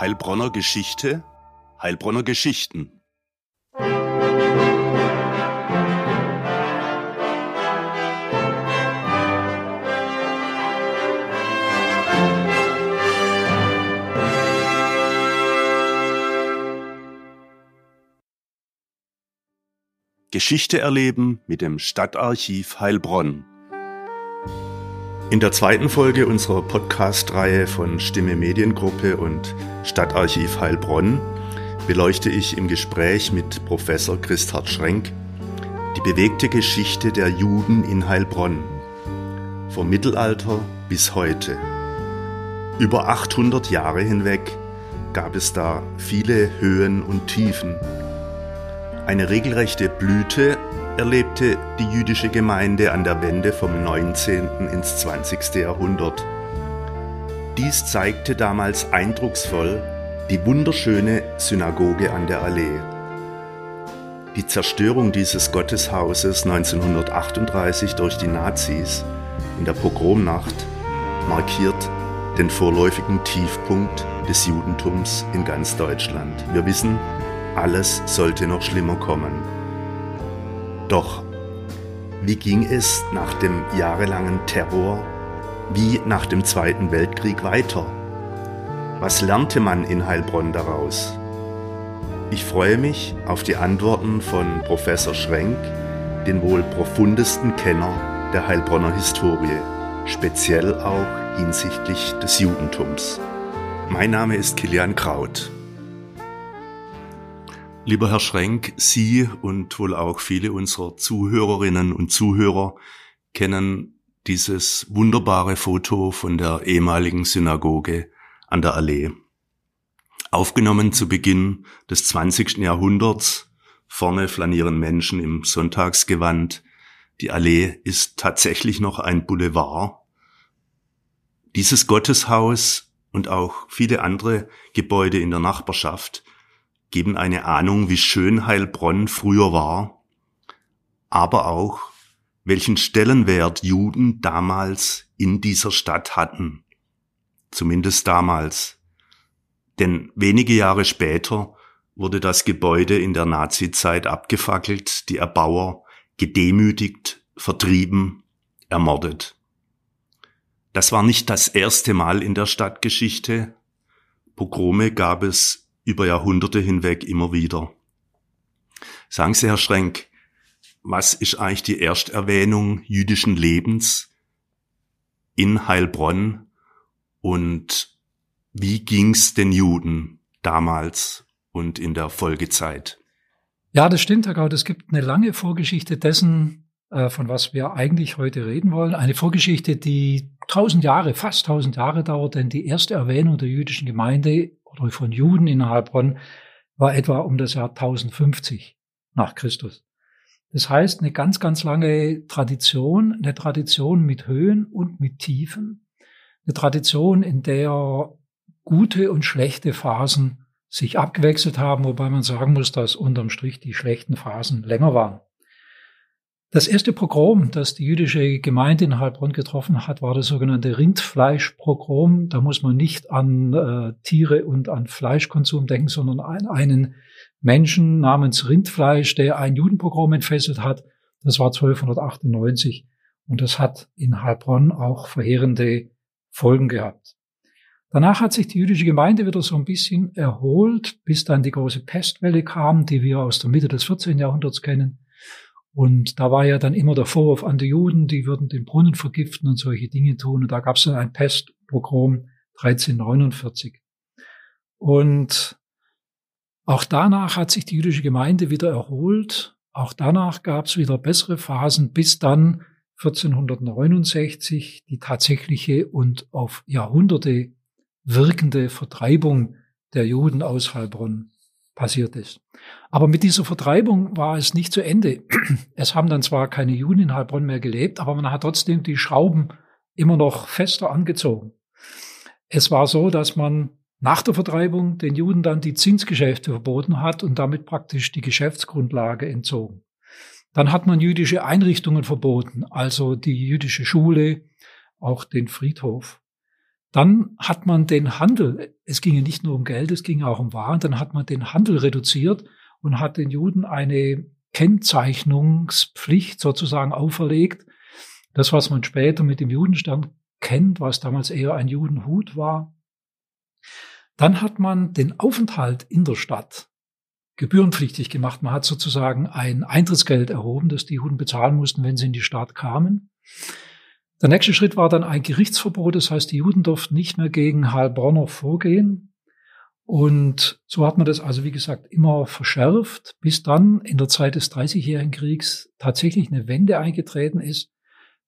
Heilbronner Geschichte, Heilbronner Geschichten. Geschichte erleben mit dem Stadtarchiv Heilbronn. In der zweiten Folge unserer Podcast-Reihe von Stimme Mediengruppe und Stadtarchiv Heilbronn beleuchte ich im Gespräch mit Professor Christhard Schrenk die bewegte Geschichte der Juden in Heilbronn. Vom Mittelalter bis heute. Über 800 Jahre hinweg gab es da viele Höhen und Tiefen eine regelrechte Blüte erlebte die jüdische Gemeinde an der Wende vom 19. ins 20. Jahrhundert. Dies zeigte damals eindrucksvoll die wunderschöne Synagoge an der Allee. Die Zerstörung dieses Gotteshauses 1938 durch die Nazis in der Pogromnacht markiert den vorläufigen Tiefpunkt des Judentums in ganz Deutschland. Wir wissen, alles sollte noch schlimmer kommen. Doch wie ging es nach dem jahrelangen Terror, wie nach dem Zweiten Weltkrieg weiter? Was lernte man in Heilbronn daraus? Ich freue mich auf die Antworten von Professor Schrenk, den wohl profundesten Kenner der Heilbronner Historie, speziell auch hinsichtlich des Judentums. Mein Name ist Kilian Kraut. Lieber Herr Schrenk, Sie und wohl auch viele unserer Zuhörerinnen und Zuhörer kennen dieses wunderbare Foto von der ehemaligen Synagoge an der Allee. Aufgenommen zu Beginn des 20. Jahrhunderts, vorne flanieren Menschen im Sonntagsgewand. Die Allee ist tatsächlich noch ein Boulevard. Dieses Gotteshaus und auch viele andere Gebäude in der Nachbarschaft geben eine Ahnung, wie schön Heilbronn früher war, aber auch, welchen Stellenwert Juden damals in dieser Stadt hatten. Zumindest damals. Denn wenige Jahre später wurde das Gebäude in der Nazizeit abgefackelt, die Erbauer gedemütigt, vertrieben, ermordet. Das war nicht das erste Mal in der Stadtgeschichte. Pogrome gab es über Jahrhunderte hinweg immer wieder. Sagen Sie, Herr Schrenk, was ist eigentlich die Ersterwähnung jüdischen Lebens in Heilbronn und wie ging's den Juden damals und in der Folgezeit? Ja, das stimmt, Herr Gaud. Es gibt eine lange Vorgeschichte dessen, äh, von was wir eigentlich heute reden wollen. Eine Vorgeschichte, die tausend Jahre, fast tausend Jahre dauert, denn die erste Erwähnung der jüdischen Gemeinde oder von Juden in Heilbronn war etwa um das Jahr 1050 nach Christus. Das heißt, eine ganz, ganz lange Tradition, eine Tradition mit Höhen und mit Tiefen, eine Tradition, in der gute und schlechte Phasen sich abgewechselt haben, wobei man sagen muss, dass unterm Strich die schlechten Phasen länger waren. Das erste Pogrom, das die jüdische Gemeinde in Heilbronn getroffen hat, war das sogenannte Rindfleischpogrom. Da muss man nicht an äh, Tiere und an Fleischkonsum denken, sondern an einen Menschen namens Rindfleisch, der ein Judenpogrom entfesselt hat. Das war 1298 und das hat in Heilbronn auch verheerende Folgen gehabt. Danach hat sich die jüdische Gemeinde wieder so ein bisschen erholt, bis dann die große Pestwelle kam, die wir aus der Mitte des 14. Jahrhunderts kennen. Und da war ja dann immer der Vorwurf an die Juden, die würden den Brunnen vergiften und solche Dinge tun. Und da gab es dann ein Pestpogrom 1349. Und auch danach hat sich die jüdische Gemeinde wieder erholt. Auch danach gab es wieder bessere Phasen, bis dann 1469 die tatsächliche und auf Jahrhunderte wirkende Vertreibung der Juden aus Heilbronn passiert ist. Aber mit dieser Vertreibung war es nicht zu Ende. Es haben dann zwar keine Juden in Heilbronn mehr gelebt, aber man hat trotzdem die Schrauben immer noch fester angezogen. Es war so, dass man nach der Vertreibung den Juden dann die Zinsgeschäfte verboten hat und damit praktisch die Geschäftsgrundlage entzogen. Dann hat man jüdische Einrichtungen verboten, also die jüdische Schule, auch den Friedhof. Dann hat man den Handel, es ging ja nicht nur um Geld, es ging auch um Waren, dann hat man den Handel reduziert und hat den Juden eine Kennzeichnungspflicht sozusagen auferlegt. Das, was man später mit dem Judenstern kennt, was damals eher ein Judenhut war. Dann hat man den Aufenthalt in der Stadt gebührenpflichtig gemacht. Man hat sozusagen ein Eintrittsgeld erhoben, das die Juden bezahlen mussten, wenn sie in die Stadt kamen. Der nächste Schritt war dann ein Gerichtsverbot. Das heißt, die Juden durften nicht mehr gegen Heilbronner vorgehen. Und so hat man das also, wie gesagt, immer verschärft, bis dann in der Zeit des Dreißigjährigen Kriegs tatsächlich eine Wende eingetreten ist.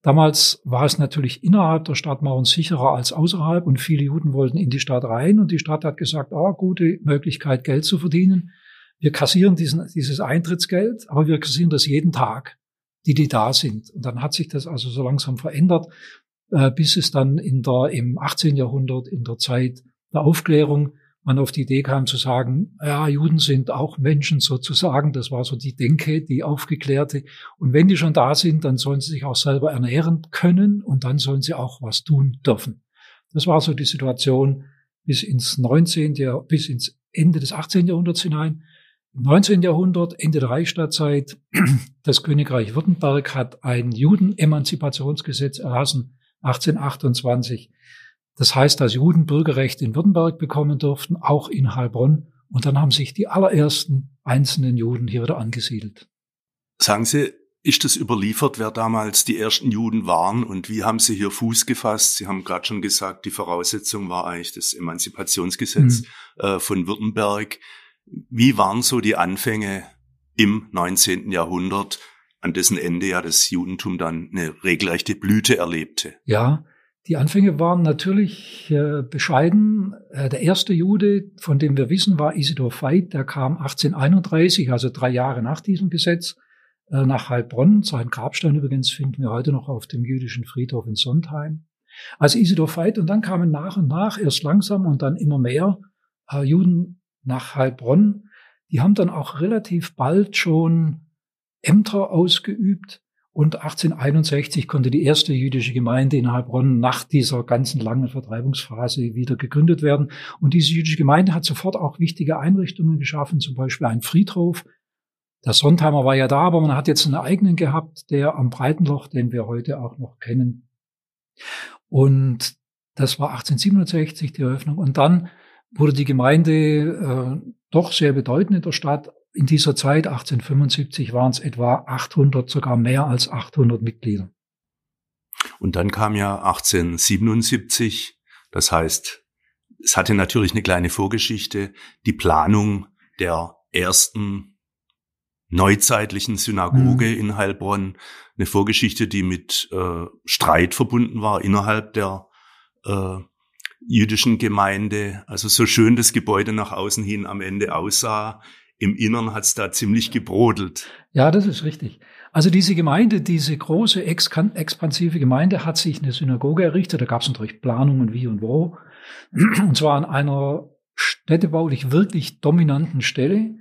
Damals war es natürlich innerhalb der Stadtmauern sicherer als außerhalb und viele Juden wollten in die Stadt rein und die Stadt hat gesagt, ah, gute Möglichkeit, Geld zu verdienen. Wir kassieren diesen, dieses Eintrittsgeld, aber wir kassieren das jeden Tag die, die da sind. Und dann hat sich das also so langsam verändert, äh, bis es dann in der, im 18. Jahrhundert, in der Zeit der Aufklärung, man auf die Idee kam zu sagen, ja, Juden sind auch Menschen sozusagen. Das war so die Denke, die aufgeklärte. Und wenn die schon da sind, dann sollen sie sich auch selber ernähren können und dann sollen sie auch was tun dürfen. Das war so die Situation bis ins 19. Jahr, bis ins Ende des 18. Jahrhunderts hinein. Im 19. Jahrhundert, Ende der Reichsstadtzeit, das Königreich Württemberg hat ein Judenemanzipationsgesetz erlassen, 1828. Das heißt, dass Juden Bürgerrecht in Württemberg bekommen durften, auch in Heilbronn. Und dann haben sich die allerersten einzelnen Juden hier wieder angesiedelt. Sagen Sie, ist das überliefert, wer damals die ersten Juden waren und wie haben Sie hier Fuß gefasst? Sie haben gerade schon gesagt, die Voraussetzung war eigentlich das Emanzipationsgesetz mhm. äh, von Württemberg. Wie waren so die Anfänge im 19. Jahrhundert, an dessen Ende ja das Judentum dann eine regelrechte Blüte erlebte? Ja, die Anfänge waren natürlich äh, bescheiden. Äh, der erste Jude, von dem wir wissen, war Isidor Veit. Der kam 1831, also drei Jahre nach diesem Gesetz, äh, nach Heilbronn. Sein Grabstein übrigens finden wir heute noch auf dem jüdischen Friedhof in Sondheim. Also Isidor Veit und dann kamen nach und nach, erst langsam und dann immer mehr Juden nach Heilbronn. Die haben dann auch relativ bald schon Ämter ausgeübt und 1861 konnte die erste jüdische Gemeinde in Heilbronn nach dieser ganzen langen Vertreibungsphase wieder gegründet werden. Und diese jüdische Gemeinde hat sofort auch wichtige Einrichtungen geschaffen, zum Beispiel ein Friedhof. Der Sontheimer war ja da, aber man hat jetzt einen eigenen gehabt, der am Breitenloch, den wir heute auch noch kennen. Und das war 1867 die Eröffnung. Und dann wurde die Gemeinde äh, doch sehr bedeutend in der Stadt. In dieser Zeit, 1875, waren es etwa 800, sogar mehr als 800 Mitglieder. Und dann kam ja 1877, das heißt, es hatte natürlich eine kleine Vorgeschichte, die Planung der ersten neuzeitlichen Synagoge mhm. in Heilbronn, eine Vorgeschichte, die mit äh, Streit verbunden war innerhalb der äh, jüdischen Gemeinde. Also so schön das Gebäude nach außen hin am Ende aussah, im Innern hat's da ziemlich gebrodelt. Ja, das ist richtig. Also diese Gemeinde, diese große expansive Gemeinde hat sich eine Synagoge errichtet. Da gab es natürlich Planungen wie und wo. Und zwar an einer städtebaulich wirklich dominanten Stelle,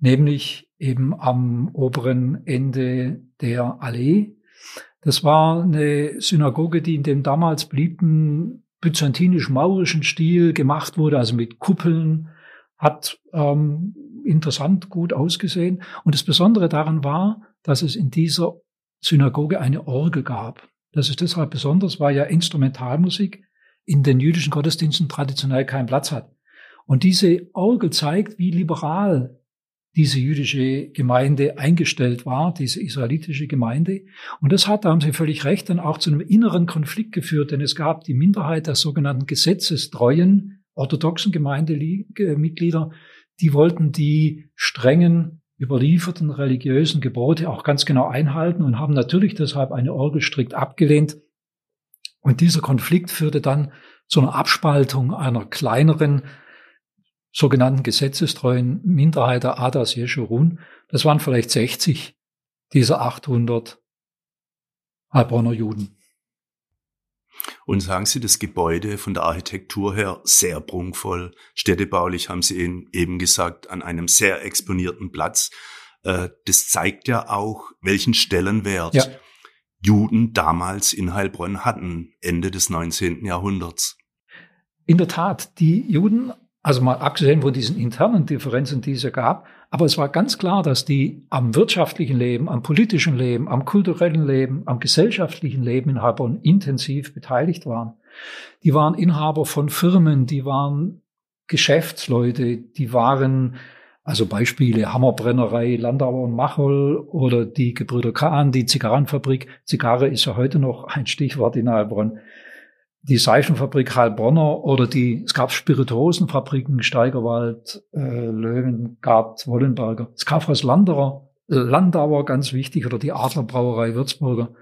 nämlich eben am oberen Ende der Allee. Das war eine Synagoge, die in dem damals blieben byzantinisch-maurischen Stil gemacht wurde, also mit Kuppeln, hat ähm, interessant gut ausgesehen. Und das Besondere daran war, dass es in dieser Synagoge eine Orgel gab. Das ist deshalb besonders, weil ja Instrumentalmusik in den jüdischen Gottesdiensten traditionell keinen Platz hat. Und diese Orgel zeigt, wie liberal diese jüdische Gemeinde eingestellt war, diese israelitische Gemeinde. Und das hat, da haben Sie völlig recht, dann auch zu einem inneren Konflikt geführt, denn es gab die Minderheit der sogenannten gesetzestreuen orthodoxen Gemeindemitglieder, die wollten die strengen überlieferten religiösen Gebote auch ganz genau einhalten und haben natürlich deshalb eine Orgel strikt abgelehnt. Und dieser Konflikt führte dann zu einer Abspaltung einer kleineren sogenannten gesetzestreuen Minderheit der Adas Jeshurun. Das waren vielleicht 60 dieser 800 Heilbronner Juden. Und sagen Sie, das Gebäude von der Architektur her sehr prunkvoll. Städtebaulich haben Sie eben gesagt, an einem sehr exponierten Platz. Äh, das zeigt ja auch, welchen Stellenwert ja. Juden damals in Heilbronn hatten, Ende des 19. Jahrhunderts. in der Tat, die Juden, also mal abgesehen von diesen internen Differenzen, die es ja gab, aber es war ganz klar, dass die am wirtschaftlichen Leben, am politischen Leben, am kulturellen Leben, am gesellschaftlichen Leben in Heilbronn intensiv beteiligt waren. Die waren Inhaber von Firmen, die waren Geschäftsleute, die waren also Beispiele Hammerbrennerei Landauer und Machol oder die Gebrüder Kahn, die Zigarrenfabrik. Zigarre ist ja heute noch ein Stichwort in Heilbronn. Die Seifenfabrik Heilbronner oder die, es gab Spirituosenfabriken, Steigerwald, äh, Löwengart, Wollenberger. Es gab aus Landerer, äh, Landauer ganz wichtig oder die Adlerbrauerei Würzburger.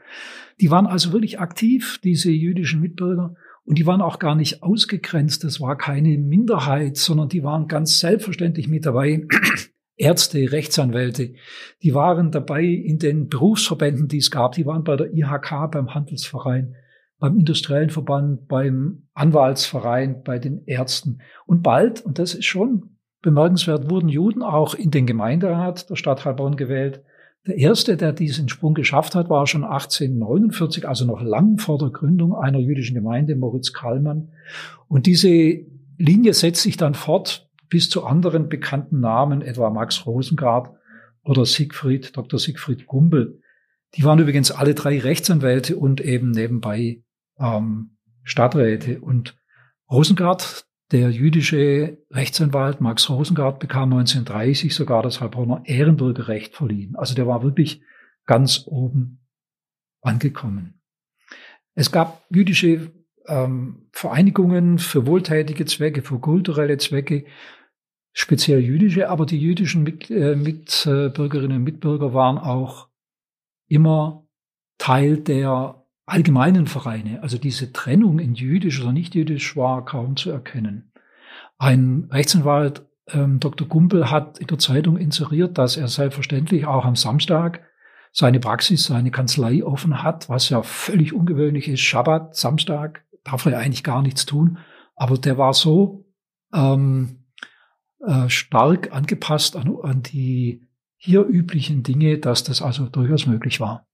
Die waren also wirklich aktiv, diese jüdischen Mitbürger. Und die waren auch gar nicht ausgegrenzt. Das war keine Minderheit, sondern die waren ganz selbstverständlich mit dabei. Ärzte, Rechtsanwälte, die waren dabei in den Berufsverbänden, die es gab. Die waren bei der IHK, beim Handelsverein, beim Industriellen Verband, beim Anwaltsverein, bei den Ärzten. Und bald, und das ist schon bemerkenswert, wurden Juden auch in den Gemeinderat der Stadt Heilbronn gewählt. Der erste, der diesen Sprung geschafft hat, war schon 1849, also noch lang vor der Gründung einer jüdischen Gemeinde, Moritz Kallmann. Und diese Linie setzt sich dann fort bis zu anderen bekannten Namen, etwa Max Rosengart oder Siegfried, Dr. Siegfried Gumbel. Die waren übrigens alle drei Rechtsanwälte und eben nebenbei ähm, Stadträte. Und Rosengart, der jüdische Rechtsanwalt Max Rosengart bekam 1930 sogar das Heilbronner Ehrenbürgerrecht verliehen. Also der war wirklich ganz oben angekommen. Es gab jüdische ähm, Vereinigungen für wohltätige Zwecke, für kulturelle Zwecke, speziell jüdische, aber die jüdischen Mit, äh, Mitbürgerinnen und Mitbürger waren auch immer Teil der allgemeinen Vereine, also diese Trennung in jüdisch oder nicht jüdisch war kaum zu erkennen. Ein Rechtsanwalt, ähm, Dr. Gumpel, hat in der Zeitung inseriert, dass er selbstverständlich auch am Samstag seine Praxis, seine Kanzlei offen hat, was ja völlig ungewöhnlich ist. Schabbat, Samstag, darf er eigentlich gar nichts tun. Aber der war so ähm, äh, stark angepasst an, an die hier üblichen Dinge, dass das also durchaus möglich war.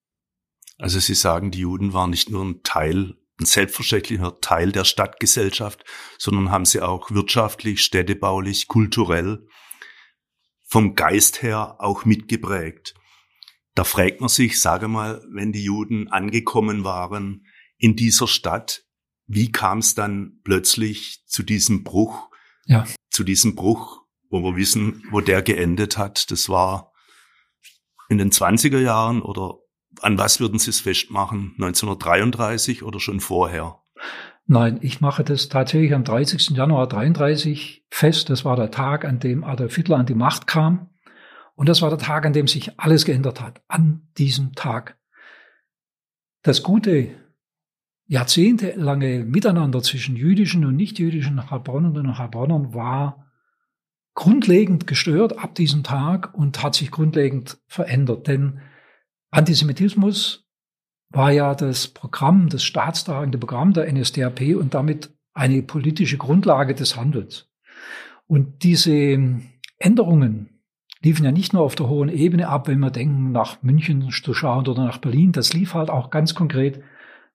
Also Sie sagen, die Juden waren nicht nur ein Teil, ein selbstverständlicher Teil der Stadtgesellschaft, sondern haben sie auch wirtschaftlich, städtebaulich, kulturell, vom Geist her auch mitgeprägt. Da fragt man sich, sage mal, wenn die Juden angekommen waren in dieser Stadt, wie kam es dann plötzlich zu diesem Bruch, ja. zu diesem Bruch, wo wir wissen, wo der geendet hat? Das war in den 20er Jahren oder an was würden Sie es festmachen? 1933 oder schon vorher? Nein, ich mache das tatsächlich am 30. Januar 33 fest. Das war der Tag, an dem Adolf Hitler an die Macht kam. Und das war der Tag, an dem sich alles geändert hat. An diesem Tag. Das gute, jahrzehntelange Miteinander zwischen jüdischen und nicht-jüdischen Heilbronnern und Heilbronnern war grundlegend gestört ab diesem Tag und hat sich grundlegend verändert. Denn Antisemitismus war ja das Programm, das staatstragende Programm der NSDAP und damit eine politische Grundlage des Handels. Und diese Änderungen liefen ja nicht nur auf der hohen Ebene ab, wenn wir denken, nach München zu schauen oder nach Berlin. Das lief halt auch ganz konkret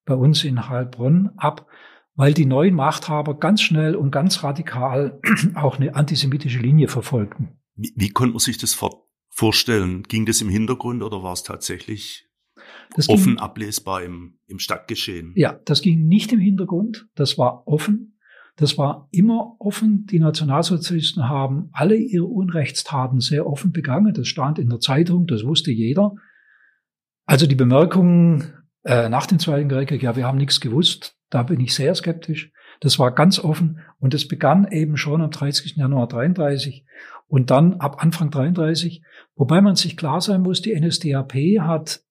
bei uns in Heilbronn ab, weil die neuen Machthaber ganz schnell und ganz radikal auch eine antisemitische Linie verfolgten. Wie, wie konnte man sich das vor vorstellen? Ging das im Hintergrund oder war es tatsächlich das offen ging, ablesbar im, im Stadtgeschehen? Ja, das ging nicht im Hintergrund, das war offen. Das war immer offen. Die Nationalsozialisten haben alle ihre Unrechtstaten sehr offen begangen. Das stand in der Zeitung, das wusste jeder. Also die Bemerkung äh, nach dem Zweiten Weltkrieg, ja, wir haben nichts gewusst, da bin ich sehr skeptisch. Das war ganz offen und es begann eben schon am 30. Januar 33 und dann ab Anfang 33 Wobei man sich klar sein muss, die NSDAP hat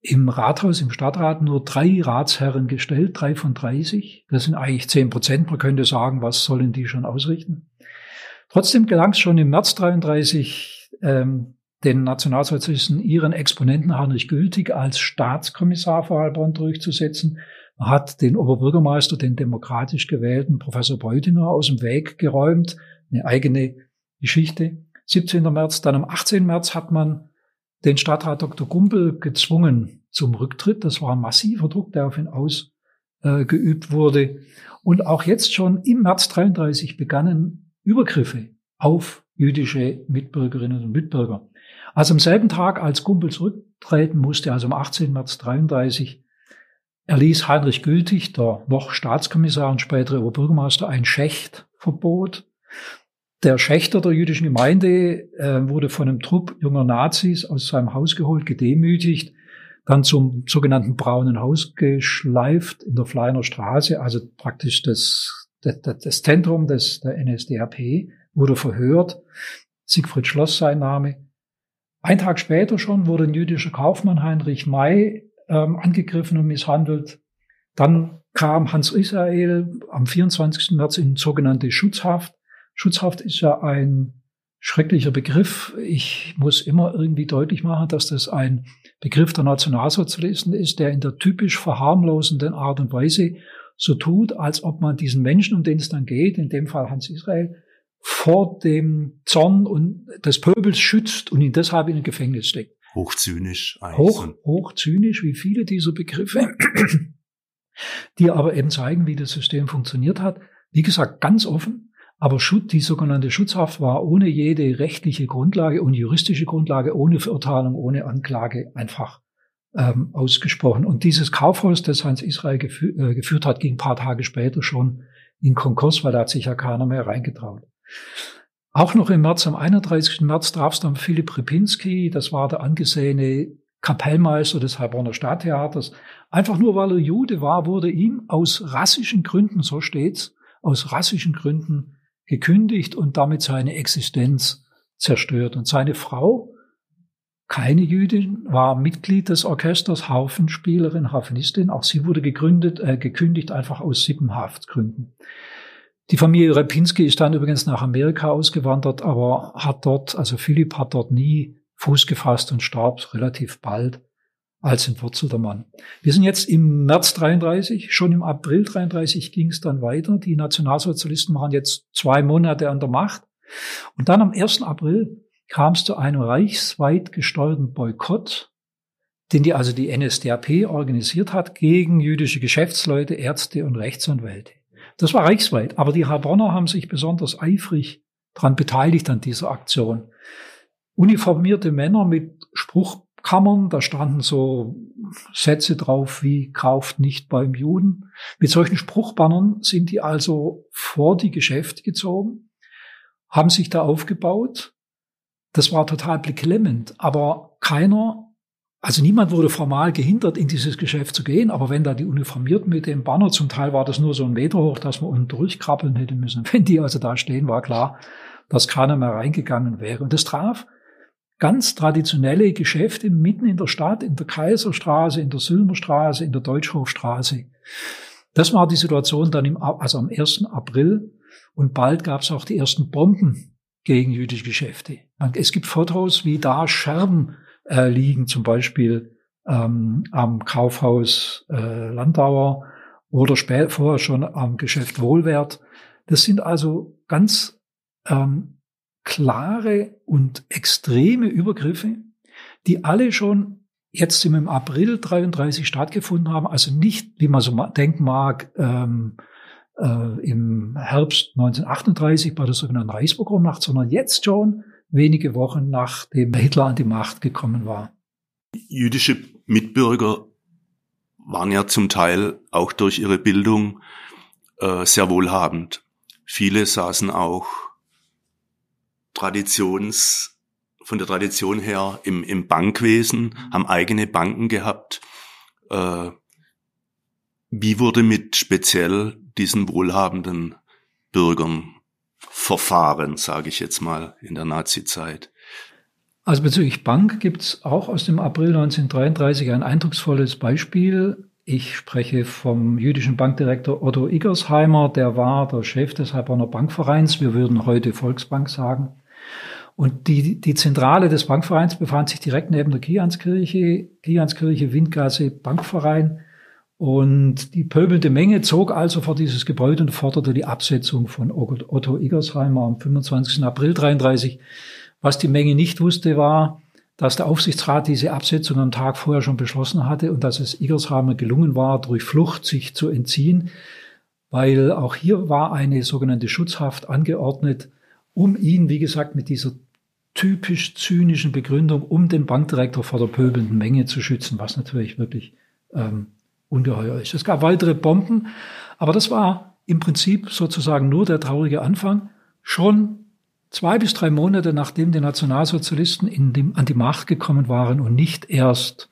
im Rathaus, im Stadtrat nur drei Ratsherren gestellt, drei von 30. Das sind eigentlich zehn Prozent. Man könnte sagen, was sollen die schon ausrichten? Trotzdem gelang es schon im März 33 ähm, den Nationalsozialisten ihren Exponenten Heinrich Gültig als Staatskommissar für Heilbronn durchzusetzen. Hat den Oberbürgermeister, den demokratisch gewählten Professor Beutinger aus dem Weg geräumt, eine eigene Geschichte. 17. März. Dann am 18. März hat man den Stadtrat Dr. Gumpel gezwungen zum Rücktritt. Das war ein massiver Druck, der auf ihn ausübte. äh, wurde. Und auch jetzt schon im März 33 begannen Übergriffe auf jüdische Mitbürgerinnen und Mitbürger. Also am selben Tag, als Gumpel zurücktreten musste, also am 18. März 33, erließ Heinrich Gültig, der noch Staatskommissar und spätere Oberbürgermeister, ein Schächtverbot. Der Schächter der jüdischen Gemeinde äh, wurde von einem Trupp junger Nazis aus seinem Haus geholt, gedemütigt, dann zum sogenannten Braunen Haus geschleift in der Fleiner Straße, also praktisch das, das, das Zentrum des, der NSDAP, wurde verhört. Siegfried Schloss sein Name. Ein Tag später schon wurde ein jüdischer Kaufmann Heinrich May ähm, angegriffen und misshandelt. Dann kam Hans Israel am 24. März in sogenannte Schutzhaft. Schutzhaft ist ja ein schrecklicher Begriff. Ich muss immer irgendwie deutlich machen, dass das ein Begriff der Nationalsozialisten ist, der in der typisch verharmlosenden Art und Weise so tut, als ob man diesen Menschen, um den es dann geht, in dem Fall Hans Israel, vor dem Zorn und des Pöbels schützt und ihn deshalb in ein Gefängnis steckt. Hochzynisch. Hoch, hochzynisch, wie viele dieser Begriffe, die aber eben zeigen, wie das System funktioniert hat. Wie gesagt, ganz offen, aber die sogenannte Schutzhaft war ohne jede rechtliche Grundlage und juristische Grundlage, ohne Verurteilung, ohne Anklage einfach ähm, ausgesprochen. Und dieses Kaufhaus, das Hans Israel gefü äh, geführt hat, ging ein paar Tage später schon in Konkurs, weil da hat sich ja keiner mehr reingetraut. Auch noch im März, am 31. März traf es dann Philipp Ripinski, das war der angesehene Kapellmeister des Heilbronner Stadttheaters. Einfach nur, weil er Jude war, wurde ihm aus rassischen Gründen, so steht's, aus rassischen Gründen gekündigt und damit seine Existenz zerstört. Und seine Frau, keine Jüdin, war Mitglied des Orchesters, Haufenspielerin, Harfenistin. Auch sie wurde gegründet, äh, gekündigt, einfach aus Sippenhaftgründen. Die Familie Repinski ist dann übrigens nach Amerika ausgewandert, aber hat dort, also Philipp hat dort nie Fuß gefasst und starb relativ bald als entwurzelter Mann. Wir sind jetzt im März 33, schon im April 33 ging es dann weiter. Die Nationalsozialisten waren jetzt zwei Monate an der Macht. Und dann am 1. April kam es zu einem reichsweit gesteuerten Boykott, den die also die NSDAP organisiert hat gegen jüdische Geschäftsleute, Ärzte und Rechtsanwälte. Das war reichsweit, aber die Heilbronner haben sich besonders eifrig daran beteiligt an dieser Aktion. Uniformierte Männer mit Spruchkammern, da standen so Sätze drauf wie kauft nicht beim Juden. Mit solchen Spruchbannern sind die also vor die Geschäfte gezogen, haben sich da aufgebaut. Das war total beklemmend, aber keiner also niemand wurde formal gehindert, in dieses Geschäft zu gehen, aber wenn da die Uniformierten mit dem Banner, zum Teil war das nur so ein Meter hoch, dass man unten durchkrabbeln hätte müssen. Wenn die also da stehen, war klar, dass keiner mehr reingegangen wäre. Und das traf ganz traditionelle Geschäfte mitten in der Stadt, in der Kaiserstraße, in der Sülmerstraße, in der Deutschhofstraße. Das war die Situation dann im, also am 1. April. Und bald gab es auch die ersten Bomben gegen jüdische Geschäfte. Es gibt Fotos, wie da Scherben äh, liegen, zum Beispiel ähm, am Kaufhaus äh, Landauer oder spät, vorher schon am Geschäft Wohlwert. Das sind also ganz ähm, klare und extreme Übergriffe, die alle schon jetzt im April 33 stattgefunden haben. Also nicht, wie man so denken mag, ähm, äh, im Herbst 1938 bei der sogenannten Reichspogromnacht, sondern jetzt schon wenige Wochen nachdem Hitler an die Macht gekommen war. Jüdische Mitbürger waren ja zum Teil auch durch ihre Bildung äh, sehr wohlhabend. Viele saßen auch Traditions, von der Tradition her im, im Bankwesen, haben eigene Banken gehabt. Äh, wie wurde mit speziell diesen wohlhabenden Bürgern Verfahren, sage ich jetzt mal, in der Nazizeit. Also bezüglich Bank gibt es auch aus dem April 1933 ein eindrucksvolles Beispiel. Ich spreche vom jüdischen Bankdirektor Otto Iggersheimer, der war der Chef des Heilbronner Bankvereins. Wir würden heute Volksbank sagen. Und die, die Zentrale des Bankvereins befand sich direkt neben der Kianskirche, Kianskirche, Windgasse, Bankverein. Und die pöbelnde Menge zog also vor dieses Gebäude und forderte die Absetzung von Otto Iggersheimer am 25. April 33. Was die Menge nicht wusste, war, dass der Aufsichtsrat diese Absetzung am Tag vorher schon beschlossen hatte und dass es Iggershamer gelungen war, durch Flucht sich zu entziehen, weil auch hier war eine sogenannte Schutzhaft angeordnet, um ihn, wie gesagt, mit dieser typisch zynischen Begründung, um den Bankdirektor vor der pöbelnden Menge zu schützen, was natürlich wirklich ähm, ungeheuer ist. Es gab weitere Bomben, aber das war im Prinzip sozusagen nur der traurige Anfang. Schon zwei bis drei Monate nachdem die Nationalsozialisten dem, an die Macht gekommen waren und nicht erst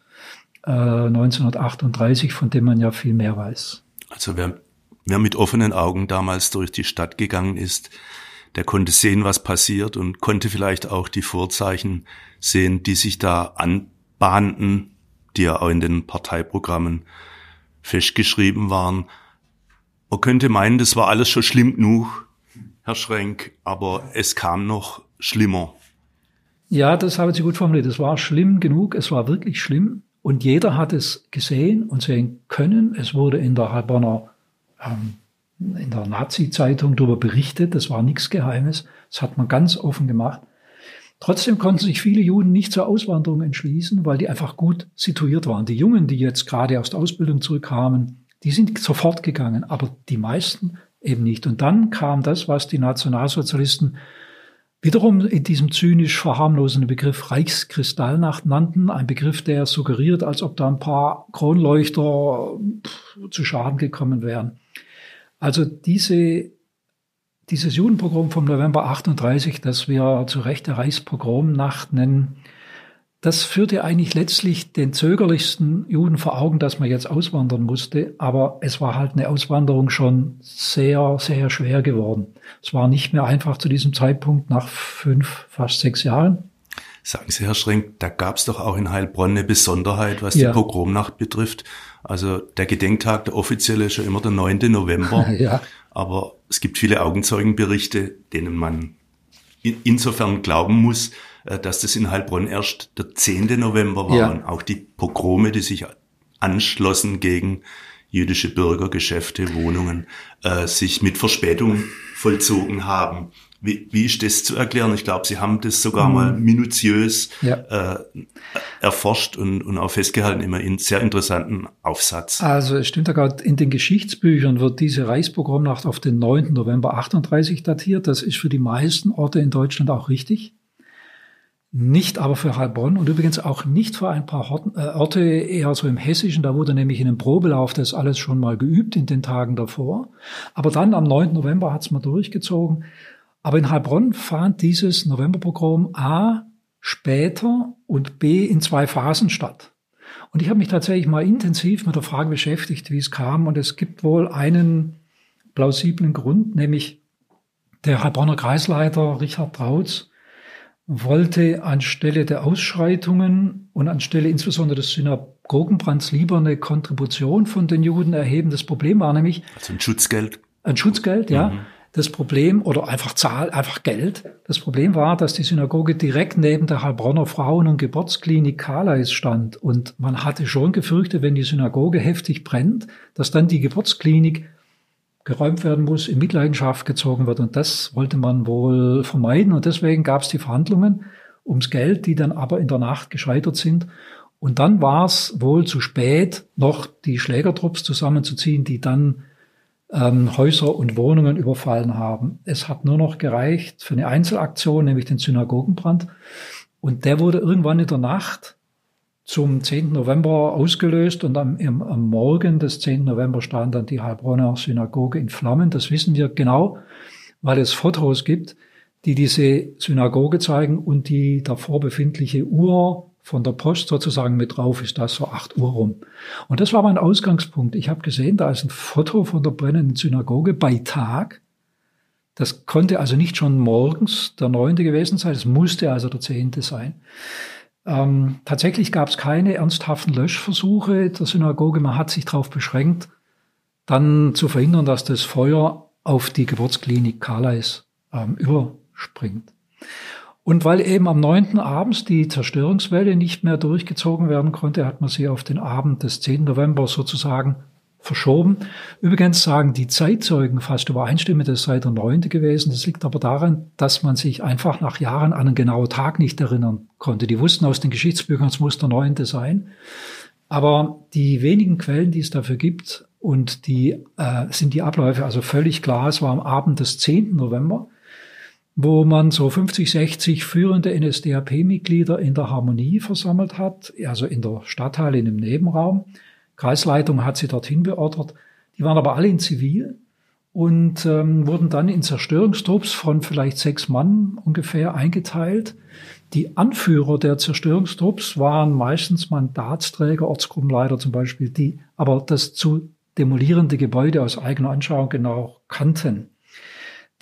äh, 1938, von dem man ja viel mehr weiß. Also wer, wer mit offenen Augen damals durch die Stadt gegangen ist, der konnte sehen, was passiert und konnte vielleicht auch die Vorzeichen sehen, die sich da anbahnten, die ja auch in den Parteiprogrammen festgeschrieben waren. Man könnte meinen, das war alles schon schlimm genug, Herr Schrenk, aber es kam noch schlimmer. Ja, das haben Sie gut formuliert. Es war schlimm genug, es war wirklich schlimm und jeder hat es gesehen und sehen können. Es wurde in der Heilbronner, ähm, in der Nazi-Zeitung darüber berichtet. Das war nichts Geheimes. Das hat man ganz offen gemacht. Trotzdem konnten sich viele Juden nicht zur Auswanderung entschließen, weil die einfach gut situiert waren. Die Jungen, die jetzt gerade aus der Ausbildung zurückkamen, die sind sofort gegangen, aber die meisten eben nicht. Und dann kam das, was die Nationalsozialisten wiederum in diesem zynisch verharmlosenden Begriff Reichskristallnacht nannten, ein Begriff, der suggeriert, als ob da ein paar Kronleuchter zu Schaden gekommen wären. Also diese, dieses Judenpogrom vom November 38, das wir zu Recht der Reichspogromnacht nennen, das führte eigentlich letztlich den zögerlichsten Juden vor Augen, dass man jetzt auswandern musste. Aber es war halt eine Auswanderung schon sehr, sehr schwer geworden. Es war nicht mehr einfach zu diesem Zeitpunkt nach fünf, fast sechs Jahren. Sagen Sie, Herr Schrenk, da gab es doch auch in Heilbronn eine Besonderheit, was ja. die Pogromnacht betrifft. Also der Gedenktag, der offizielle, ist ja immer der 9. November. ja. Aber es gibt viele Augenzeugenberichte, denen man insofern glauben muss, äh, dass das in Heilbronn erst der 10. November war ja. und auch die Pogrome, die sich anschlossen gegen jüdische Bürger, Geschäfte, Wohnungen, äh, sich mit Verspätung vollzogen haben. Wie, wie ist das zu erklären? Ich glaube, Sie haben das sogar mhm. mal minutiös ja. äh, erforscht und, und auch festgehalten, immer in sehr interessanten Aufsatz. Also es stimmt ja gerade, in den Geschichtsbüchern wird diese Reichspogromnacht auf den 9. November 38 datiert. Das ist für die meisten Orte in Deutschland auch richtig nicht aber für Heilbronn und übrigens auch nicht für ein paar äh, Orte eher so im Hessischen. Da wurde nämlich in einem Probelauf das alles schon mal geübt in den Tagen davor. Aber dann am 9. November hat es mal durchgezogen. Aber in Heilbronn fand dieses Novemberprogramm A später und B in zwei Phasen statt. Und ich habe mich tatsächlich mal intensiv mit der Frage beschäftigt, wie es kam. Und es gibt wohl einen plausiblen Grund, nämlich der Heilbronner Kreisleiter Richard Trautz wollte anstelle der Ausschreitungen und anstelle insbesondere des Synagogenbrands lieber eine Kontribution von den Juden erheben. Das Problem war nämlich. Also ein Schutzgeld. Ein Schutzgeld, ja. Mhm. Das Problem, oder einfach Zahl, einfach Geld. Das Problem war, dass die Synagoge direkt neben der Heilbronner Frauen- und Geburtsklinik Kalais stand. Und man hatte schon gefürchtet, wenn die Synagoge heftig brennt, dass dann die Geburtsklinik geräumt werden muss, in Mitleidenschaft gezogen wird. Und das wollte man wohl vermeiden. Und deswegen gab es die Verhandlungen ums Geld, die dann aber in der Nacht gescheitert sind. Und dann war es wohl zu spät, noch die Schlägertrupps zusammenzuziehen, die dann ähm, Häuser und Wohnungen überfallen haben. Es hat nur noch gereicht für eine Einzelaktion, nämlich den Synagogenbrand. Und der wurde irgendwann in der Nacht zum 10. November ausgelöst und am, am, Morgen des 10. November stand dann die Heilbronner Synagoge in Flammen. Das wissen wir genau, weil es Fotos gibt, die diese Synagoge zeigen und die davor befindliche Uhr von der Post sozusagen mit drauf ist, das so 8 Uhr rum. Und das war mein Ausgangspunkt. Ich habe gesehen, da ist ein Foto von der brennenden Synagoge bei Tag. Das konnte also nicht schon morgens der 9. gewesen sein, es musste also der 10. sein. Ähm, tatsächlich gab es keine ernsthaften Löschversuche der Synagoge. Man hat sich darauf beschränkt, dann zu verhindern, dass das Feuer auf die Geburtsklinik Carlais ähm, überspringt. Und weil eben am 9. abends die Zerstörungswelle nicht mehr durchgezogen werden konnte, hat man sie auf den Abend des 10. November sozusagen verschoben. Übrigens sagen die Zeitzeugen fast übereinstimmend, es sei der neunte gewesen. Das liegt aber daran, dass man sich einfach nach Jahren an einen genauen Tag nicht erinnern konnte. Die wussten aus den Geschichtsbüchern, es muss der neunte sein. Aber die wenigen Quellen, die es dafür gibt, und die äh, sind die Abläufe also völlig klar. Es war am Abend des 10. November, wo man so 50, 60 führende NSDAP-Mitglieder in der Harmonie versammelt hat, also in der Stadthalle in einem Nebenraum. Kreisleitung hat sie dorthin beordert. Die waren aber alle in Zivil und ähm, wurden dann in Zerstörungstrupps von vielleicht sechs Mann ungefähr eingeteilt. Die Anführer der Zerstörungstrupps waren meistens Mandatsträger, Ortsgruppenleiter zum Beispiel, die aber das zu demolierende Gebäude aus eigener Anschauung genau kannten.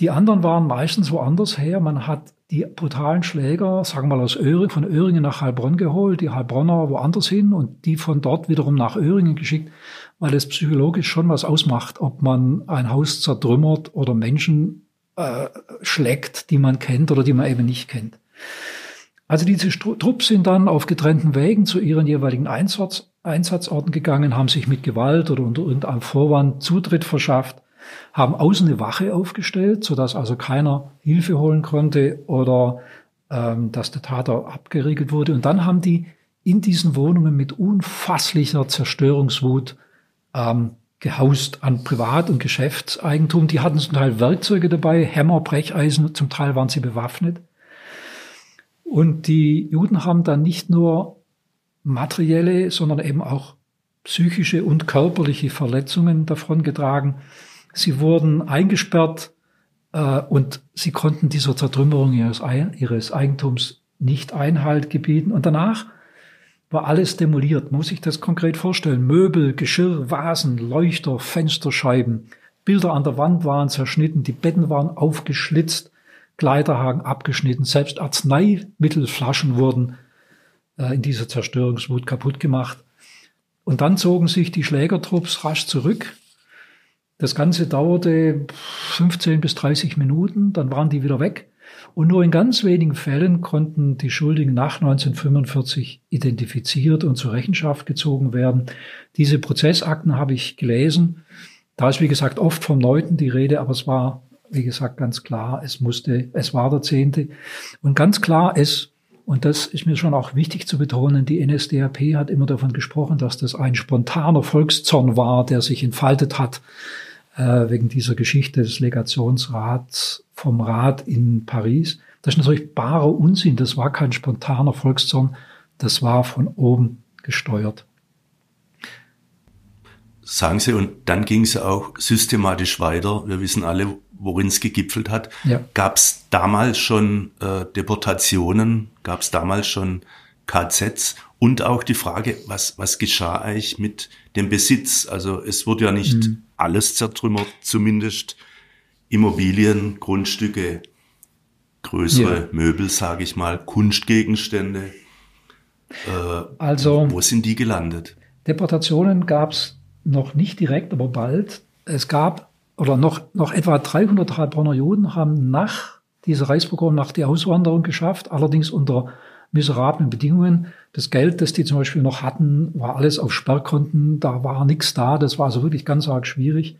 Die anderen waren meistens woanders her. Man hat die brutalen Schläger, sagen wir mal aus Öhring, von Öhringen nach Heilbronn geholt, die Heilbronner woanders hin und die von dort wiederum nach Öhringen geschickt, weil es psychologisch schon was ausmacht, ob man ein Haus zertrümmert oder Menschen äh, schlägt, die man kennt oder die man eben nicht kennt. Also diese Trupps sind dann auf getrennten Wegen zu ihren jeweiligen Einsatz, Einsatzorten gegangen, haben sich mit Gewalt oder unter irgendeinem Vorwand Zutritt verschafft haben außen eine Wache aufgestellt, sodass also keiner Hilfe holen konnte oder ähm, dass der Tater abgeriegelt wurde. Und dann haben die in diesen Wohnungen mit unfasslicher Zerstörungswut ähm, gehaust an Privat- und Geschäftseigentum. Die hatten zum Teil Werkzeuge dabei, Hämmer, Brecheisen, zum Teil waren sie bewaffnet. Und die Juden haben dann nicht nur materielle, sondern eben auch psychische und körperliche Verletzungen davongetragen. Sie wurden eingesperrt äh, und sie konnten dieser Zertrümmerung ihres, ihres Eigentums nicht Einhalt gebieten. Und danach war alles demoliert. Muss ich das konkret vorstellen? Möbel, Geschirr, Vasen, Leuchter, Fensterscheiben, Bilder an der Wand waren zerschnitten, die Betten waren aufgeschlitzt, Kleiderhaken abgeschnitten, selbst Arzneimittelflaschen wurden äh, in dieser Zerstörungswut kaputt gemacht. Und dann zogen sich die Schlägertrupps rasch zurück das Ganze dauerte 15 bis 30 Minuten, dann waren die wieder weg. Und nur in ganz wenigen Fällen konnten die Schuldigen nach 1945 identifiziert und zur Rechenschaft gezogen werden. Diese Prozessakten habe ich gelesen. Da ist, wie gesagt, oft vom Neunten die Rede, aber es war, wie gesagt, ganz klar, es musste, es war der Zehnte. Und ganz klar ist, und das ist mir schon auch wichtig zu betonen, die NSDAP hat immer davon gesprochen, dass das ein spontaner Volkszorn war, der sich entfaltet hat äh, wegen dieser Geschichte des Legationsrats vom Rat in Paris. Das ist natürlich barer Unsinn. Das war kein spontaner Volkszorn. Das war von oben gesteuert. Sagen Sie, und dann ging es auch systematisch weiter. Wir wissen alle, worin es gegipfelt hat. Ja. Gab es damals schon äh, Deportationen? Gab es damals schon KZs? Und auch die Frage, was, was geschah eigentlich mit dem Besitz? Also es wurde ja nicht mhm alles zertrümmert, zumindest Immobilien, Grundstücke, größere ja. Möbel, sage ich mal, Kunstgegenstände. Äh, also, wo sind die gelandet? Deportationen gab es noch nicht direkt, aber bald. Es gab, oder noch, noch etwa 300 Heilbronner Juden haben nach dieser Reichspogrom, nach der Auswanderung geschafft, allerdings unter miserablen Bedingungen. Das Geld, das die zum Beispiel noch hatten, war alles auf Sperrkonten, da war nichts da, das war also wirklich ganz arg schwierig.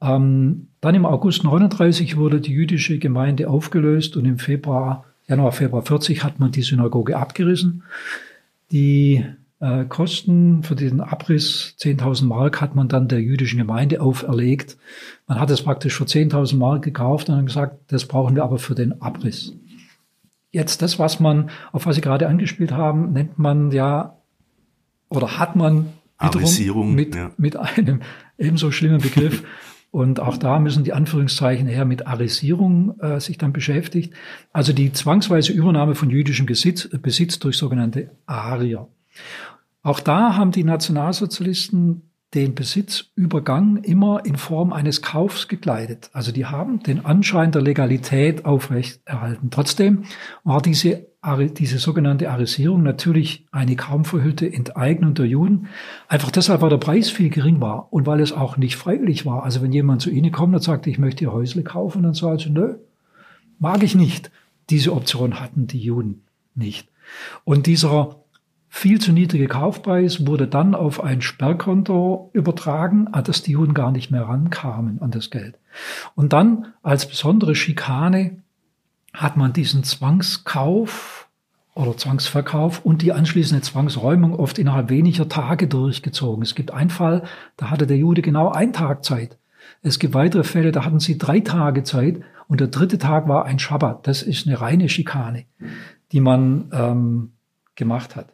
Ähm, dann im August 39 wurde die jüdische Gemeinde aufgelöst und im Februar, Januar, Februar 40 hat man die Synagoge abgerissen. Die äh, Kosten für diesen Abriss, 10.000 Mark, hat man dann der jüdischen Gemeinde auferlegt. Man hat es praktisch für 10.000 Mark gekauft und gesagt, das brauchen wir aber für den Abriss. Jetzt das, was man, auf was Sie gerade angespielt haben, nennt man ja oder hat man wiederum mit, ja. mit einem ebenso schlimmen Begriff. Und auch da müssen die Anführungszeichen her mit Arisierung äh, sich dann beschäftigt. Also die zwangsweise Übernahme von jüdischem Besitz, Besitz durch sogenannte Arier. Auch da haben die Nationalsozialisten den Besitzübergang immer in Form eines Kaufs gekleidet. Also die haben den Anschein der Legalität aufrechterhalten. Trotzdem war diese, diese sogenannte Arisierung natürlich eine kaum verhüllte Enteignung der Juden. Einfach deshalb, weil der Preis viel gering war und weil es auch nicht freiwillig war. Also wenn jemand zu Ihnen kommt und sagt, ich möchte Ihr Häusle kaufen, dann sagt sie, nö, mag ich nicht. Diese Option hatten die Juden nicht. Und dieser viel zu niedrige Kaufpreis wurde dann auf ein Sperrkonto übertragen, an das die Juden gar nicht mehr rankamen an das Geld. Und dann als besondere Schikane hat man diesen Zwangskauf oder Zwangsverkauf und die anschließende Zwangsräumung oft innerhalb weniger Tage durchgezogen. Es gibt einen Fall, da hatte der Jude genau einen Tag Zeit. Es gibt weitere Fälle, da hatten sie drei Tage Zeit und der dritte Tag war ein Schabbat. Das ist eine reine Schikane, die man ähm, gemacht hat.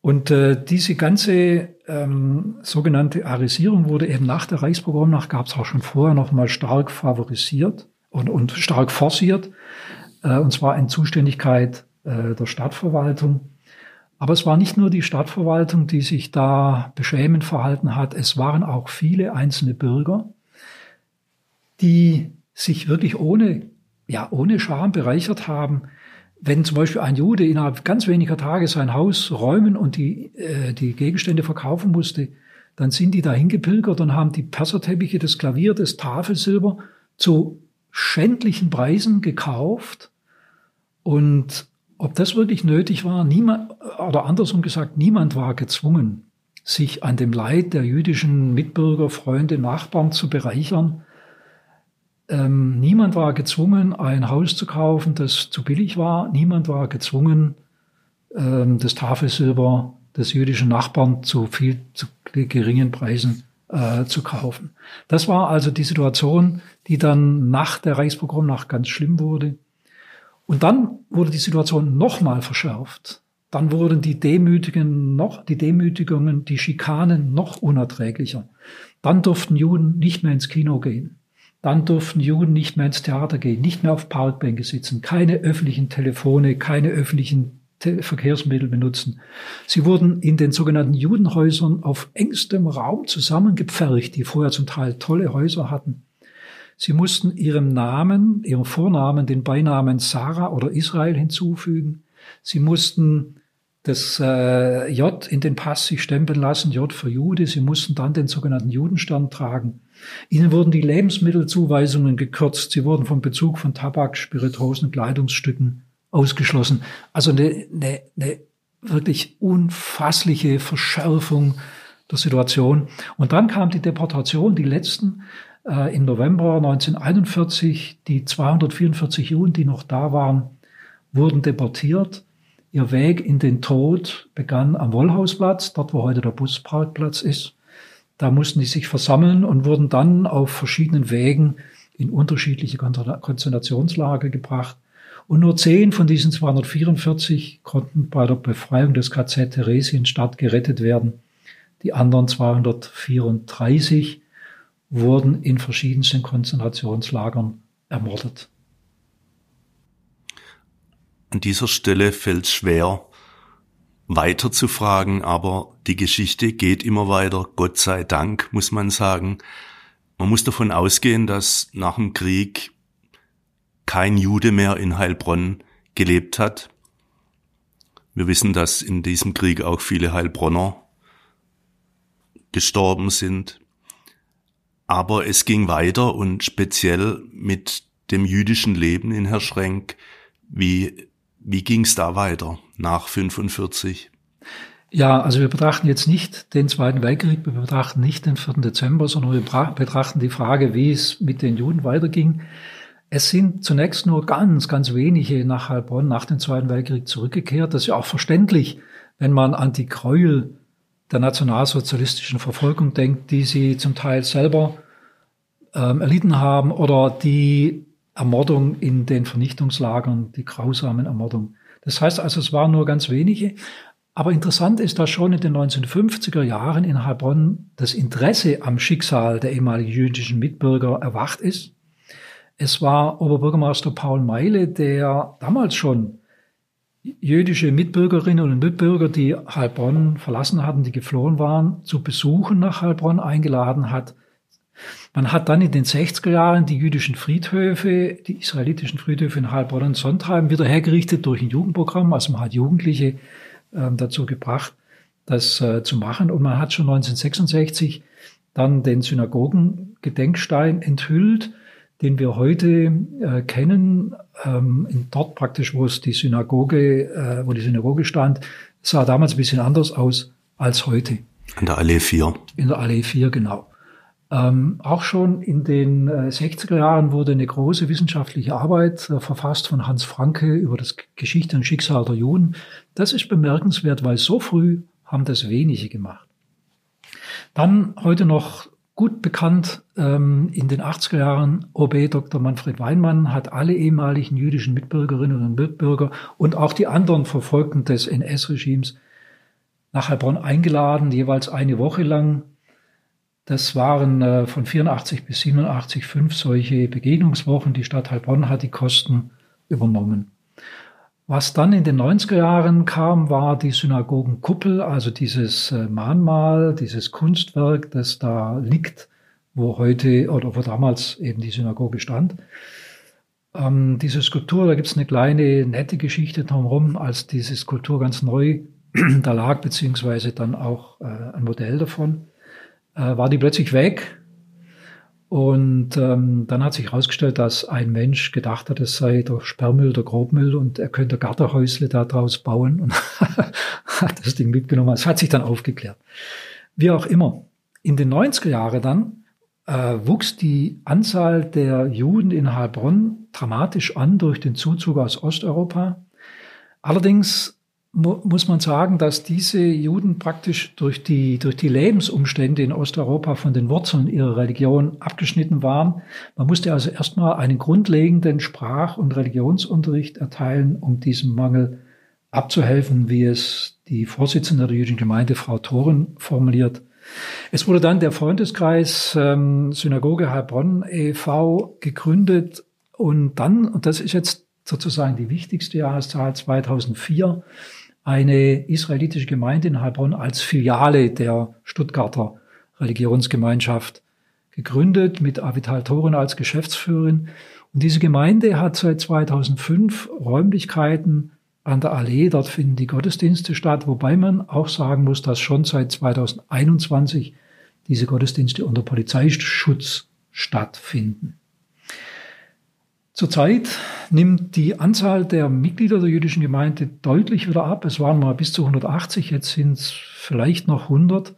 Und äh, diese ganze ähm, sogenannte Arisierung wurde eben nach der Reichspogromnacht, gab es auch schon vorher noch mal stark favorisiert und, und stark forciert, äh, und zwar in Zuständigkeit äh, der Stadtverwaltung. Aber es war nicht nur die Stadtverwaltung, die sich da beschämend verhalten hat, es waren auch viele einzelne Bürger, die sich wirklich ohne, ja, ohne Scham bereichert haben, wenn zum Beispiel ein Jude innerhalb ganz weniger Tage sein Haus räumen und die, äh, die Gegenstände verkaufen musste, dann sind die dahin gepilgert und haben die Perserteppiche, das Klavier, das Tafelsilber zu schändlichen Preisen gekauft. Und ob das wirklich nötig war, niemand, oder andersrum gesagt, niemand war gezwungen, sich an dem Leid der jüdischen Mitbürger, Freunde, Nachbarn zu bereichern. Ähm, niemand war gezwungen, ein Haus zu kaufen, das zu billig war. Niemand war gezwungen, ähm, das Tafelsilber des jüdischen Nachbarn zu viel zu geringen Preisen äh, zu kaufen. Das war also die Situation, die dann nach der Reichspogromnacht ganz schlimm wurde. Und dann wurde die Situation nochmal verschärft. Dann wurden die Demütigungen noch, die Demütigungen, die Schikanen noch unerträglicher. Dann durften Juden nicht mehr ins Kino gehen. Dann durften Juden nicht mehr ins Theater gehen, nicht mehr auf Parkbänke sitzen, keine öffentlichen Telefone, keine öffentlichen Te Verkehrsmittel benutzen. Sie wurden in den sogenannten Judenhäusern auf engstem Raum zusammengepfercht, die vorher zum Teil tolle Häuser hatten. Sie mussten ihrem Namen, ihrem Vornamen den Beinamen Sarah oder Israel hinzufügen. Sie mussten das äh, J in den Pass sich stempeln lassen, J für Jude. Sie mussten dann den sogenannten Judenstern tragen. Ihnen wurden die Lebensmittelzuweisungen gekürzt. Sie wurden vom Bezug von Tabak, Spirituosen, Kleidungsstücken ausgeschlossen. Also eine, eine, eine wirklich unfassliche Verschärfung der Situation. Und dann kam die Deportation, die letzten äh, im November 1941. Die 244 Juden, die noch da waren, wurden deportiert. Ihr Weg in den Tod begann am Wollhausplatz, dort wo heute der Busparkplatz ist. Da mussten die sich versammeln und wurden dann auf verschiedenen Wegen in unterschiedliche Konzentrationslager gebracht. Und nur zehn von diesen 244 konnten bei der Befreiung des KZ Theresienstadt gerettet werden. Die anderen 234 wurden in verschiedensten Konzentrationslagern ermordet. An dieser Stelle fällt es schwer, weiter zu fragen, aber die Geschichte geht immer weiter, Gott sei Dank, muss man sagen. Man muss davon ausgehen, dass nach dem Krieg kein Jude mehr in Heilbronn gelebt hat. Wir wissen, dass in diesem Krieg auch viele Heilbronner gestorben sind. Aber es ging weiter und speziell mit dem jüdischen Leben in Herr Schrenk, wie wie ging es da weiter nach 45? Ja, also wir betrachten jetzt nicht den Zweiten Weltkrieg, wir betrachten nicht den 4. Dezember, sondern wir betrachten die Frage, wie es mit den Juden weiterging. Es sind zunächst nur ganz, ganz wenige nach Heilbronn nach dem Zweiten Weltkrieg zurückgekehrt. Das ist ja auch verständlich, wenn man an die Gräuel der nationalsozialistischen Verfolgung denkt, die sie zum Teil selber ähm, erlitten haben oder die Ermordung in den Vernichtungslagern, die grausamen Ermordungen. Das heißt also, es waren nur ganz wenige. Aber interessant ist, dass schon in den 1950er Jahren in Heilbronn das Interesse am Schicksal der ehemaligen jüdischen Mitbürger erwacht ist. Es war Oberbürgermeister Paul Meile, der damals schon jüdische Mitbürgerinnen und Mitbürger, die Heilbronn verlassen hatten, die geflohen waren, zu Besuchen nach Heilbronn eingeladen hat. Man hat dann in den 60er Jahren die jüdischen Friedhöfe, die israelitischen Friedhöfe in Heilbronn und Sontheim wieder hergerichtet durch ein Jugendprogramm. Also man hat Jugendliche äh, dazu gebracht, das äh, zu machen. Und man hat schon 1966 dann den Synagogengedenkstein enthüllt, den wir heute äh, kennen, ähm, in dort praktisch, wo es die Synagoge, äh, wo die Synagoge stand, sah damals ein bisschen anders aus als heute. An der Allee 4. In der Allee 4, genau. Ähm, auch schon in den äh, 60er Jahren wurde eine große wissenschaftliche Arbeit äh, verfasst von Hans Franke über das Geschichte und Schicksal der Juden. Das ist bemerkenswert, weil so früh haben das wenige gemacht. Dann heute noch gut bekannt ähm, in den 80er Jahren, OB Dr. Manfred Weinmann hat alle ehemaligen jüdischen Mitbürgerinnen und Mitbürger und auch die anderen Verfolgten des NS-Regimes nach Heilbronn eingeladen, jeweils eine Woche lang das waren äh, von 84 bis 87 fünf solche Begegnungswochen. Die Stadt Heilbronn hat die Kosten übernommen. Was dann in den 90er Jahren kam, war die Synagogenkuppel, also dieses äh, Mahnmal, dieses Kunstwerk, das da liegt, wo heute oder wo damals eben die Synagoge stand. Ähm, diese Skulptur, da gibt es eine kleine nette Geschichte drumherum, als diese Skulptur ganz neu da lag, beziehungsweise dann auch äh, ein Modell davon äh, war die plötzlich weg. Und ähm, dann hat sich herausgestellt, dass ein Mensch gedacht hat, es sei der Sperrmüll, der Grobmüll und er könnte Gartenhäusle da draus bauen und hat das Ding mitgenommen. Es hat sich dann aufgeklärt. Wie auch immer. In den 90er Jahren dann äh, wuchs die Anzahl der Juden in Heilbronn dramatisch an durch den Zuzug aus Osteuropa. Allerdings mu muss man sagen, dass diese Juden praktisch durch die, durch die Lebensumstände in Osteuropa von den Wurzeln ihrer Religion abgeschnitten waren. Man musste also erstmal einen grundlegenden Sprach- und Religionsunterricht erteilen, um diesem Mangel abzuhelfen, wie es die Vorsitzende der jüdischen Gemeinde, Frau Thoren, formuliert. Es wurde dann der Freundeskreis ähm, Synagoge Heilbronn e.V. gegründet und dann, und das ist jetzt sozusagen die wichtigste Jahreszahl 2004, eine israelitische Gemeinde in Heilbronn als Filiale der Stuttgarter Religionsgemeinschaft gegründet mit Avital Thoren als Geschäftsführerin. Und diese Gemeinde hat seit 2005 Räumlichkeiten an der Allee. Dort finden die Gottesdienste statt, wobei man auch sagen muss, dass schon seit 2021 diese Gottesdienste unter Polizeischutz stattfinden. Zurzeit nimmt die Anzahl der Mitglieder der jüdischen Gemeinde deutlich wieder ab. Es waren mal bis zu 180, jetzt sind es vielleicht noch 100.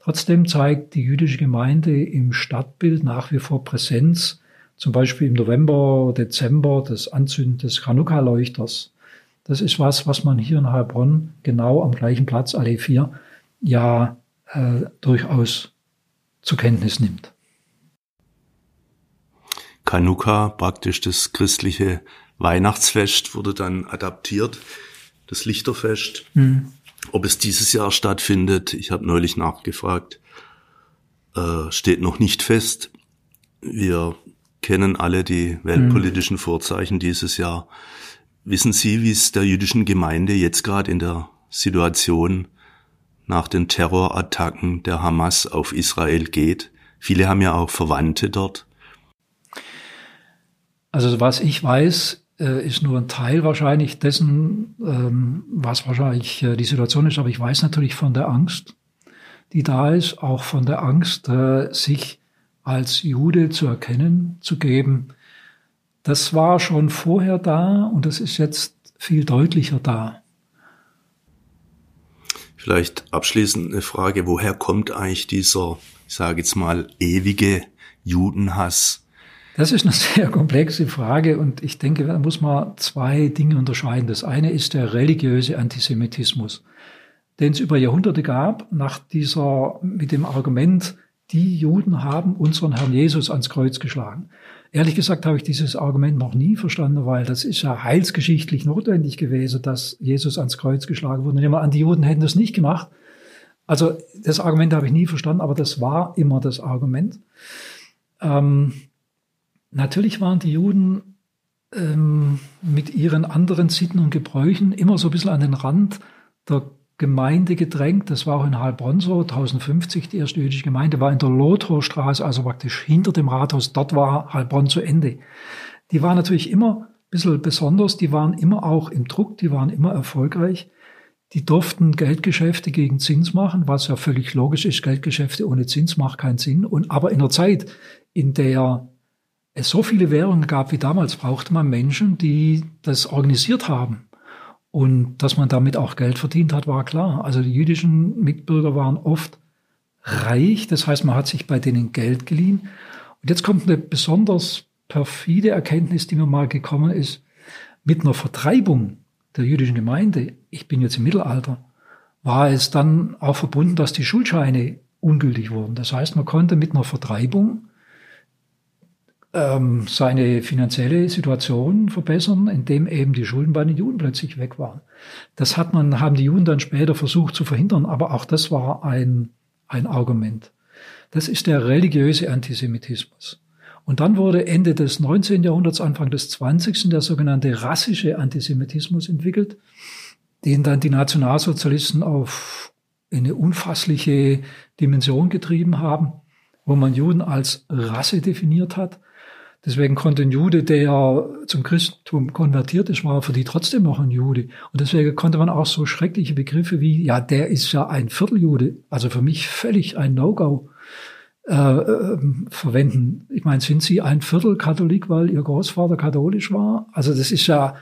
Trotzdem zeigt die jüdische Gemeinde im Stadtbild nach wie vor Präsenz, zum Beispiel im November, Dezember, das Anzünden des Chanukka-Leuchters. Das ist was, was man hier in Heilbronn genau am gleichen Platz, Allee 4, ja äh, durchaus zur Kenntnis nimmt. Chanukka, praktisch das christliche Weihnachtsfest, wurde dann adaptiert, das Lichterfest. Mhm. Ob es dieses Jahr stattfindet, ich habe neulich nachgefragt, äh, steht noch nicht fest. Wir kennen alle die weltpolitischen mhm. Vorzeichen dieses Jahr. Wissen Sie, wie es der jüdischen Gemeinde jetzt gerade in der Situation nach den Terrorattacken der Hamas auf Israel geht? Viele haben ja auch Verwandte dort. Also was ich weiß, äh, ist nur ein Teil wahrscheinlich dessen, ähm, was wahrscheinlich äh, die Situation ist. Aber ich weiß natürlich von der Angst, die da ist, auch von der Angst, äh, sich als Jude zu erkennen, zu geben. Das war schon vorher da und das ist jetzt viel deutlicher da. Vielleicht abschließend eine Frage, woher kommt eigentlich dieser, ich sage jetzt mal, ewige Judenhass? Das ist eine sehr komplexe Frage und ich denke, da muss man zwei Dinge unterscheiden. Das eine ist der religiöse Antisemitismus, den es über Jahrhunderte gab, nach dieser, mit dem Argument, die Juden haben unseren Herrn Jesus ans Kreuz geschlagen. Ehrlich gesagt habe ich dieses Argument noch nie verstanden, weil das ist ja heilsgeschichtlich notwendig gewesen, dass Jesus ans Kreuz geschlagen wurde. Nehmen wir an, die Juden hätten das nicht gemacht. Also das Argument habe ich nie verstanden, aber das war immer das Argument. Ähm, Natürlich waren die Juden ähm, mit ihren anderen Sitten und Gebräuchen immer so ein bisschen an den Rand der Gemeinde gedrängt. Das war auch in Heilbronn so. 1050, die erste jüdische Gemeinde, war in der Lothorstraße, also praktisch hinter dem Rathaus. Dort war Heilbronn zu Ende. Die waren natürlich immer ein bisschen besonders. Die waren immer auch im Druck. Die waren immer erfolgreich. Die durften Geldgeschäfte gegen Zins machen, was ja völlig logisch ist. Geldgeschäfte ohne Zins macht keinen Sinn. Und aber in der Zeit, in der es so viele Währungen gab wie damals, brauchte man Menschen, die das organisiert haben. Und dass man damit auch Geld verdient hat, war klar. Also die jüdischen Mitbürger waren oft reich, das heißt, man hat sich bei denen Geld geliehen. Und jetzt kommt eine besonders perfide Erkenntnis, die mir mal gekommen ist, mit einer Vertreibung der jüdischen Gemeinde, ich bin jetzt im Mittelalter, war es dann auch verbunden, dass die Schuldscheine ungültig wurden. Das heißt, man konnte mit einer Vertreibung ähm, seine finanzielle Situation verbessern, indem eben die Schulden bei den Juden plötzlich weg waren. Das hat man, haben die Juden dann später versucht zu verhindern, aber auch das war ein, ein Argument. Das ist der religiöse Antisemitismus. Und dann wurde Ende des 19. Jahrhunderts, Anfang des 20. der sogenannte rassische Antisemitismus entwickelt, den dann die Nationalsozialisten auf eine unfassliche Dimension getrieben haben, wo man Juden als Rasse definiert hat Deswegen konnte ein Jude, der zum Christentum konvertiert ist, war für die trotzdem noch ein Jude. Und deswegen konnte man auch so schreckliche Begriffe wie, ja, der ist ja ein Vierteljude, also für mich völlig ein No-Go, äh, äh, verwenden. Ich meine, sind Sie ein Viertelkatholik, weil Ihr Großvater katholisch war? Also das ist ja,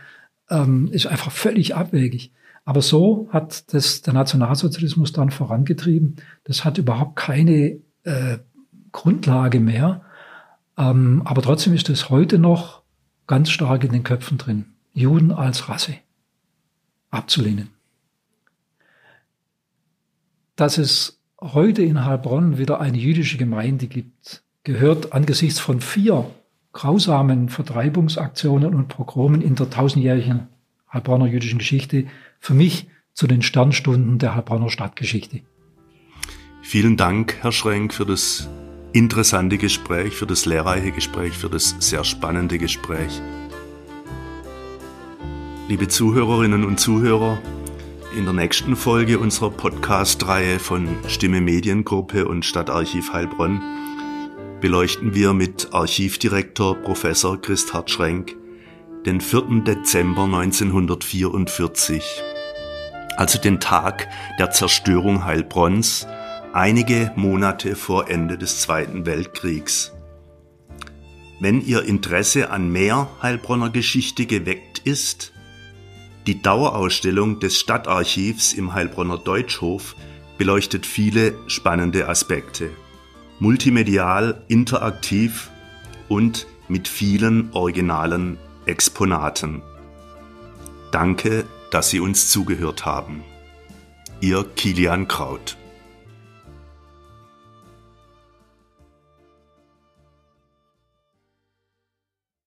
ähm, ist einfach völlig abwegig. Aber so hat das der Nationalsozialismus dann vorangetrieben. Das hat überhaupt keine äh, Grundlage mehr. Ähm, aber trotzdem ist es heute noch ganz stark in den Köpfen drin. Juden als Rasse abzulehnen. Dass es heute in Heilbronn wieder eine jüdische Gemeinde gibt, gehört angesichts von vier grausamen Vertreibungsaktionen und Pogromen in der tausendjährigen Heilbronner jüdischen Geschichte für mich zu den Sternstunden der Heilbronner Stadtgeschichte. Vielen Dank, Herr Schrenk, für das interessante Gespräch, für das lehrreiche Gespräch, für das sehr spannende Gespräch. Liebe Zuhörerinnen und Zuhörer, in der nächsten Folge unserer Podcast-Reihe von Stimme Mediengruppe und Stadtarchiv Heilbronn beleuchten wir mit Archivdirektor Professor Christhard Schrenk den 4. Dezember 1944, also den Tag der Zerstörung Heilbronns einige Monate vor Ende des Zweiten Weltkriegs. Wenn Ihr Interesse an mehr Heilbronner Geschichte geweckt ist, die Dauerausstellung des Stadtarchivs im Heilbronner Deutschhof beleuchtet viele spannende Aspekte. Multimedial, interaktiv und mit vielen originalen Exponaten. Danke, dass Sie uns zugehört haben. Ihr Kilian Kraut.